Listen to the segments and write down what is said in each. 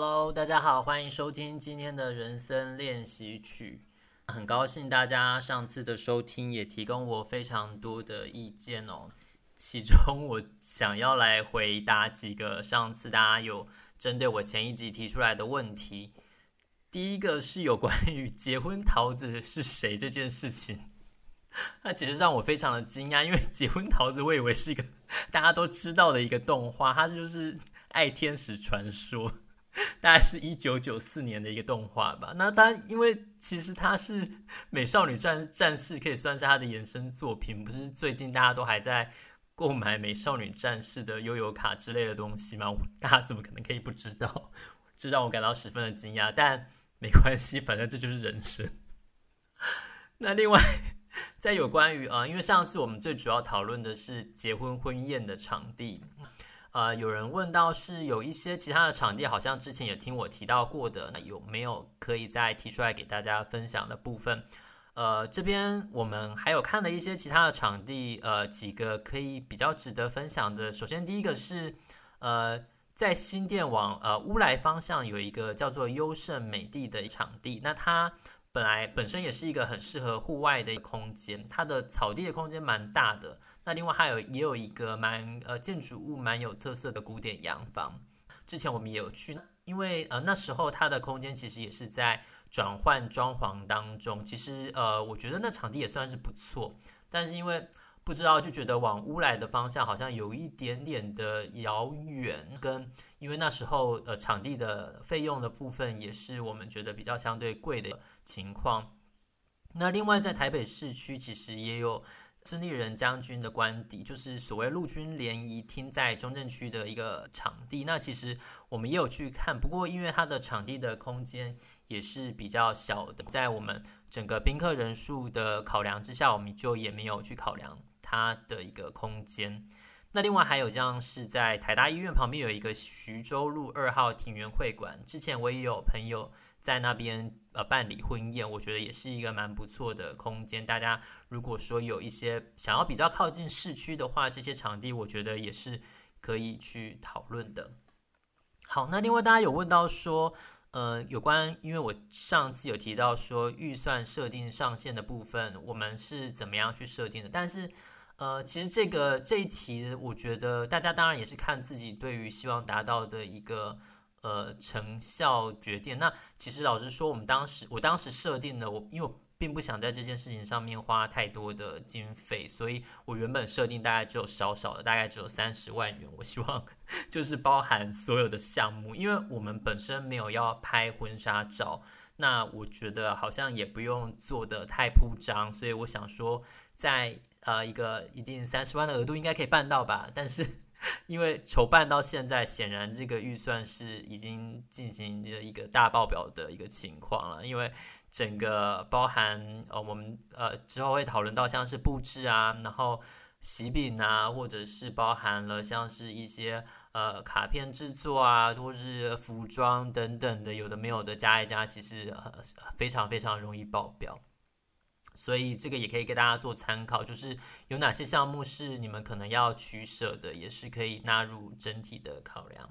Hello，大家好，欢迎收听今天的人生练习曲。很高兴大家上次的收听，也提供我非常多的意见哦。其中我想要来回答几个上次大家有针对我前一集提出来的问题。第一个是有关于结婚桃子是谁这件事情，那其实让我非常的惊讶，因为结婚桃子我以为是一个大家都知道的一个动画，它就是爱天使传说。大概是一九九四年的一个动画吧。那它因为其实它是《美少女战战士》，可以算是它的衍生作品。不是最近大家都还在购买《美少女战士》的悠游卡之类的东西吗？大家怎么可能可以不知道？这让我感到十分的惊讶。但没关系，反正这就是人生。那另外，在有关于啊、呃，因为上次我们最主要讨论的是结婚婚宴的场地。呃，有人问到是有一些其他的场地，好像之前也听我提到过的，那有没有可以再提出来给大家分享的部分？呃，这边我们还有看了一些其他的场地，呃，几个可以比较值得分享的。首先第一个是，呃，在新店往呃乌来方向有一个叫做优胜美地的场地，那它本来本身也是一个很适合户外的空间，它的草地的空间蛮大的。那另外还有也有一个蛮呃建筑物蛮有特色的古典洋房，之前我们也有去，因为呃那时候它的空间其实也是在转换装潢当中，其实呃我觉得那场地也算是不错，但是因为不知道就觉得往乌来的方向好像有一点点的遥远，跟因为那时候呃场地的费用的部分也是我们觉得比较相对贵的情况。那另外在台北市区其实也有。孙立人将军的官邸，就是所谓陆军联谊厅，在中正区的一个场地。那其实我们也有去看，不过因为它的场地的空间也是比较小的，在我们整个宾客人数的考量之下，我们就也没有去考量它的一个空间。那另外还有像是在台大医院旁边有一个徐州路二号庭园会馆，之前我也有朋友在那边呃办理婚宴，我觉得也是一个蛮不错的空间。大家如果说有一些想要比较靠近市区的话，这些场地我觉得也是可以去讨论的。好，那另外大家有问到说，呃，有关因为我上次有提到说预算设定上限的部分，我们是怎么样去设定的？但是呃，其实这个这一题，我觉得大家当然也是看自己对于希望达到的一个。呃，成效决定。那其实老实说，我们当时我当时设定的，我因为我并不想在这件事情上面花太多的经费，所以我原本设定大概只有少少的，大概只有三十万元。我希望 就是包含所有的项目，因为我们本身没有要拍婚纱照，那我觉得好像也不用做得太铺张，所以我想说，在呃一个一定三十万的额度应该可以办到吧，但是。因为筹办到现在，显然这个预算是已经进行了一个大爆表的一个情况了。因为整个包含呃，我们呃之后会讨论到像是布置啊，然后喜饼啊，或者是包含了像是一些呃卡片制作啊，或是服装等等的，有的没有的加一加，其实呃非常非常容易爆表。所以这个也可以给大家做参考，就是有哪些项目是你们可能要取舍的，也是可以纳入整体的考量。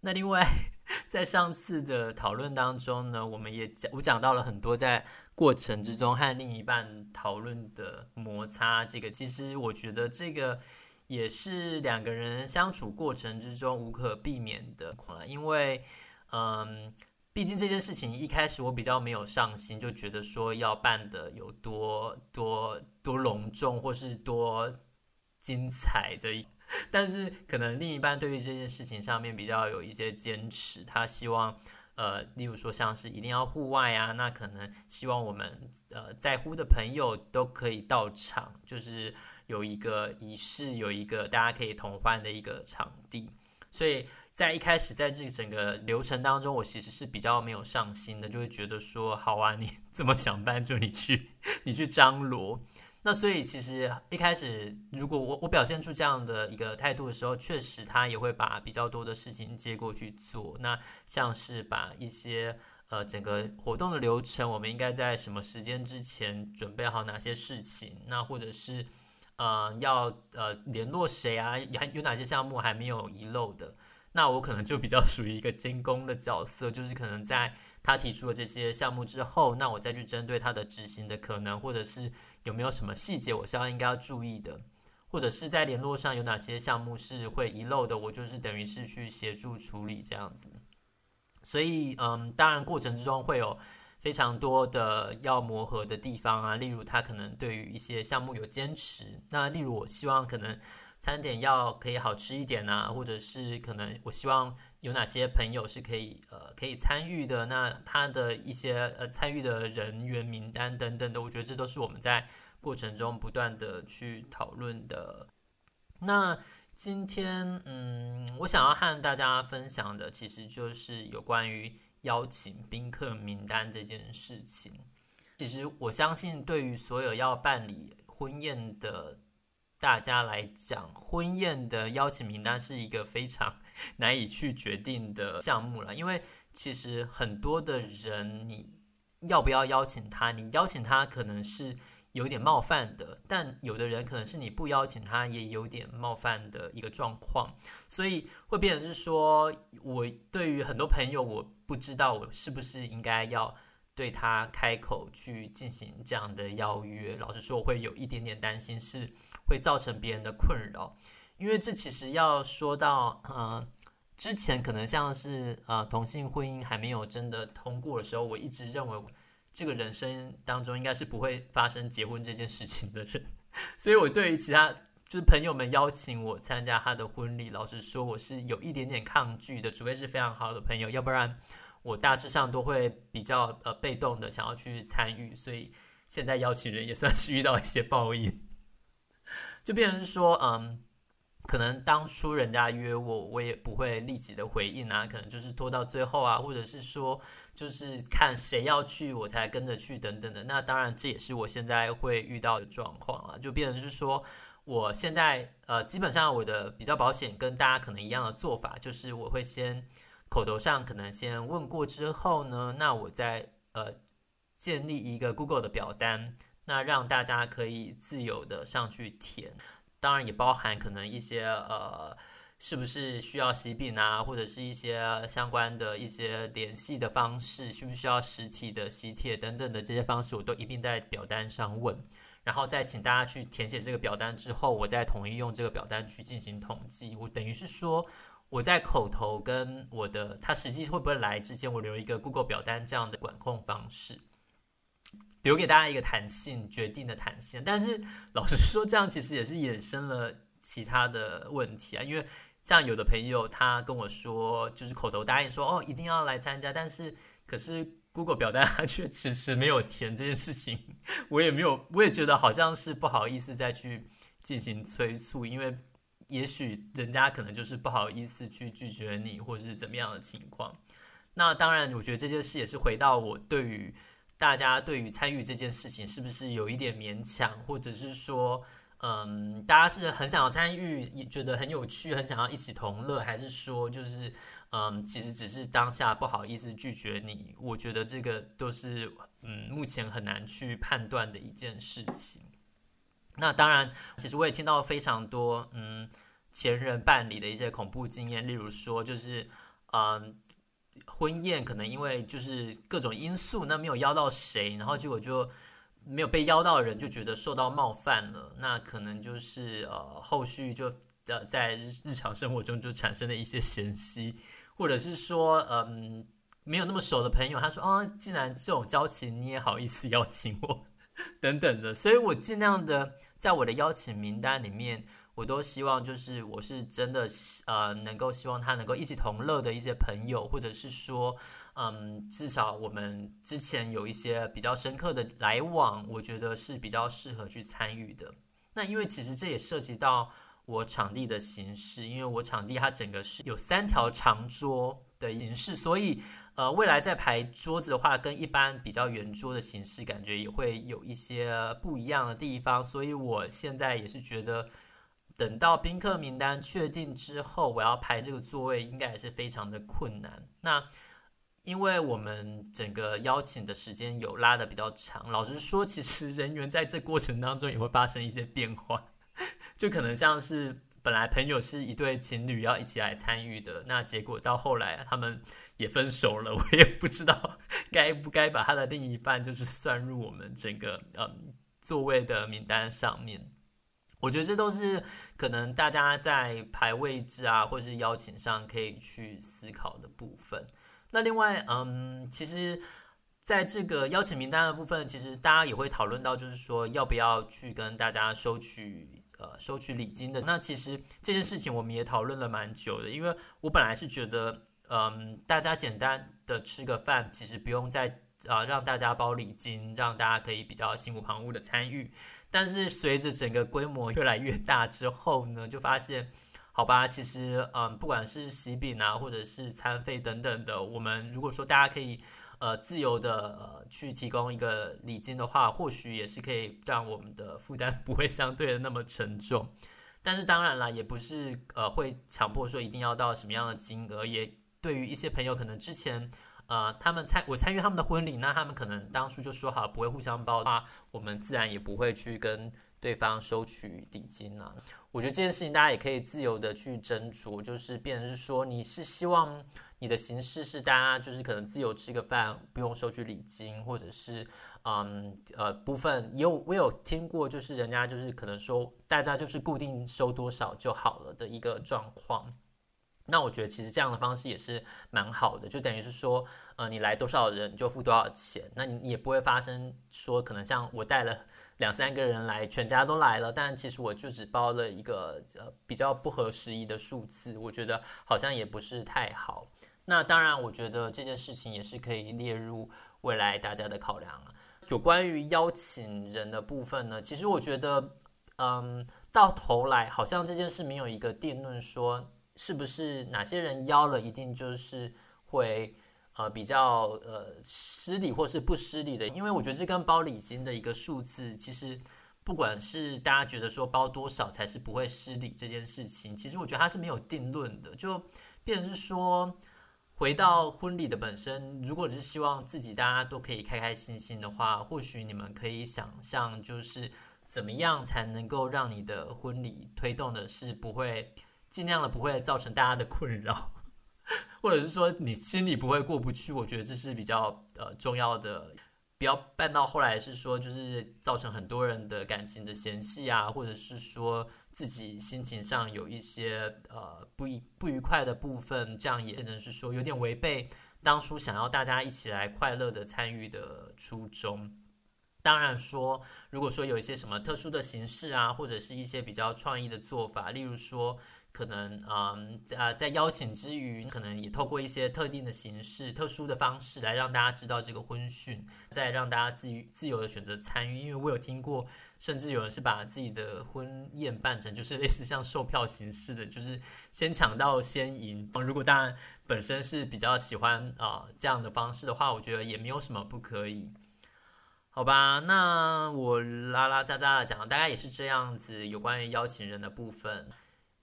那另外，在上次的讨论当中呢，我们也讲，我讲到了很多在过程之中和另一半讨论的摩擦。这个其实我觉得这个也是两个人相处过程之中无可避免的，因为嗯。毕竟这件事情一开始我比较没有上心，就觉得说要办得有多多多隆重或是多精彩的，但是可能另一半对于这件事情上面比较有一些坚持，他希望呃，例如说像是一定要户外啊，那可能希望我们呃在乎的朋友都可以到场，就是有一个仪式，有一个大家可以同欢的一个场地，所以。在一开始，在这整个流程当中，我其实是比较没有上心的，就会觉得说，好啊，你 这么想办，就你去，你去张罗。那所以其实一开始，如果我我表现出这样的一个态度的时候，确实他也会把比较多的事情接过去做。那像是把一些呃整个活动的流程，我们应该在什么时间之前准备好哪些事情，那或者是呃要呃联络谁啊，还有哪些项目还没有遗漏的。那我可能就比较属于一个监工的角色，就是可能在他提出了这些项目之后，那我再去针对他的执行的可能，或者是有没有什么细节我是要应该要注意的，或者是在联络上有哪些项目是会遗漏的，我就是等于是去协助处理这样子。所以，嗯，当然过程之中会有非常多的要磨合的地方啊，例如他可能对于一些项目有坚持，那例如我希望可能。餐点要可以好吃一点啊，或者是可能我希望有哪些朋友是可以呃可以参与的，那他的一些呃参与的人员名单等等的，我觉得这都是我们在过程中不断的去讨论的。那今天嗯，我想要和大家分享的，其实就是有关于邀请宾客名单这件事情。其实我相信，对于所有要办理婚宴的。大家来讲，婚宴的邀请名单是一个非常 难以去决定的项目了，因为其实很多的人，你要不要邀请他？你邀请他可能是有点冒犯的，但有的人可能是你不邀请他也有点冒犯的一个状况，所以会变成是说，我对于很多朋友，我不知道我是不是应该要对他开口去进行这样的邀约。老实说，我会有一点点担心是。会造成别人的困扰，因为这其实要说到，呃，之前可能像是呃同性婚姻还没有真的通过的时候，我一直认为这个人生当中应该是不会发生结婚这件事情的人，所以我对于其他就是朋友们邀请我参加他的婚礼，老实说我是有一点点抗拒的，除非是非常好的朋友，要不然我大致上都会比较呃被动的想要去参与，所以现在邀请人也算是遇到一些报应。就变成是说，嗯，可能当初人家约我，我也不会立即的回应啊，可能就是拖到最后啊，或者是说，就是看谁要去，我才跟着去等等的。那当然，这也是我现在会遇到的状况啊。就变成是说，我现在呃，基本上我的比较保险，跟大家可能一样的做法，就是我会先口头上可能先问过之后呢，那我再呃建立一个 Google 的表单。那让大家可以自由的上去填，当然也包含可能一些呃，是不是需要喜饼啊，或者是一些相关的一些联系的方式，需不需要实体的喜帖等等的这些方式，我都一并在表单上问，然后再请大家去填写这个表单之后，我再统一用这个表单去进行统计。我等于是说，我在口头跟我的他实际会不会来之前，我留一个 Google 表单这样的管控方式。留给大家一个弹性决定的弹性，但是老实说，这样其实也是衍生了其他的问题啊。因为像有的朋友他跟我说，就是口头答应说哦一定要来参加，但是可是 Google 表单 他却迟迟没有填这件事情，我也没有，我也觉得好像是不好意思再去进行催促，因为也许人家可能就是不好意思去拒绝你，或者是怎么样的情况。那当然，我觉得这件事也是回到我对于。大家对于参与这件事情是不是有一点勉强，或者是说，嗯，大家是很想要参与，也觉得很有趣，很想要一起同乐，还是说，就是，嗯，其实只是当下不好意思拒绝你？我觉得这个都是，嗯，目前很难去判断的一件事情。那当然，其实我也听到非常多，嗯，前人办理的一些恐怖经验，例如说，就是，嗯。婚宴可能因为就是各种因素，那没有邀到谁，然后结果就没有被邀到的人就觉得受到冒犯了，那可能就是呃后续就呃在日日常生活中就产生了一些嫌隙，或者是说嗯没有那么熟的朋友，他说哦，既然这种交情你也好意思邀请我 等等的，所以我尽量的在我的邀请名单里面。我都希望，就是我是真的，呃，能够希望他能够一起同乐的一些朋友，或者是说，嗯，至少我们之前有一些比较深刻的来往，我觉得是比较适合去参与的。那因为其实这也涉及到我场地的形式，因为我场地它整个是有三条长桌的形式，所以呃，未来在排桌子的话，跟一般比较圆桌的形式，感觉也会有一些不一样的地方。所以我现在也是觉得。等到宾客名单确定之后，我要排这个座位，应该也是非常的困难。那因为我们整个邀请的时间有拉得比较长，老实说，其实人员在这过程当中也会发生一些变化，就可能像是本来朋友是一对情侣要一起来参与的，那结果到后来他们也分手了，我也不知道该不该把他的另一半就是算入我们整个嗯座位的名单上面。我觉得这都是可能大家在排位置啊，或者是邀请上可以去思考的部分。那另外，嗯，其实在这个邀请名单的部分，其实大家也会讨论到，就是说要不要去跟大家收取呃收取礼金的。那其实这件事情我们也讨论了蛮久的，因为我本来是觉得，嗯，大家简单的吃个饭，其实不用再啊、让大家包礼金，让大家可以比较心无旁骛的参与。但是随着整个规模越来越大之后呢，就发现，好吧，其实嗯，不管是喜饼啊，或者是餐费等等的，我们如果说大家可以呃自由的呃去提供一个礼金的话，或许也是可以让我们的负担 不会相对的那么沉重。但是当然啦，也不是呃会强迫说一定要到什么样的金额，也对于一些朋友可能之前。呃，他们参我参与他们的婚礼，那他们可能当初就说好不会互相包的话，我们自然也不会去跟对方收取礼金啊。我觉得这件事情大家也可以自由的去斟酌，就是变成是说你是希望你的形式是大家就是可能自由吃个饭，不用收取礼金，或者是嗯呃部分也有我有听过，就是人家就是可能说大家就是固定收多少就好了的一个状况。那我觉得其实这样的方式也是蛮好的，就等于是说，呃，你来多少人就付多少钱，那你也不会发生说可能像我带了两三个人来，全家都来了，但其实我就只包了一个呃比较不合时宜的数字，我觉得好像也不是太好。那当然，我觉得这件事情也是可以列入未来大家的考量了。有关于邀请人的部分呢，其实我觉得，嗯，到头来好像这件事没有一个定论说。是不是哪些人邀了，一定就是会呃比较呃失礼或是不失礼的？因为我觉得这跟包礼金的一个数字，其实不管是大家觉得说包多少才是不会失礼这件事情，其实我觉得它是没有定论的。就变成是说，回到婚礼的本身，如果是希望自己大家都可以开开心心的话，或许你们可以想象，就是怎么样才能够让你的婚礼推动的是不会。尽量的不会造成大家的困扰，或者是说你心里不会过不去，我觉得这是比较呃重要的。不要办到后来是说就是造成很多人的感情的嫌隙啊，或者是说自己心情上有一些呃不愉不愉快的部分，这样也可能是说有点违背当初想要大家一起来快乐的参与的初衷。当然说，如果说有一些什么特殊的形式啊，或者是一些比较创意的做法，例如说。可能嗯啊，在邀请之余，可能也透过一些特定的形式、特殊的方式来让大家知道这个婚讯，再让大家自自由的选择参与。因为我有听过，甚至有人是把自己的婚宴办成就是类似像售票形式的，就是先抢到先赢。如果当然本身是比较喜欢啊这样的方式的话，我觉得也没有什么不可以，好吧？那我拉拉杂杂的讲，大概也是这样子，有关于邀请人的部分。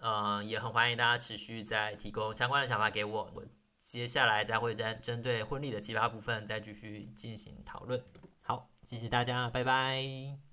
嗯，也很欢迎大家持续再提供相关的想法给我，我接下来再会再针对婚礼的其他部分再继续进行讨论。好，谢谢大家，拜拜。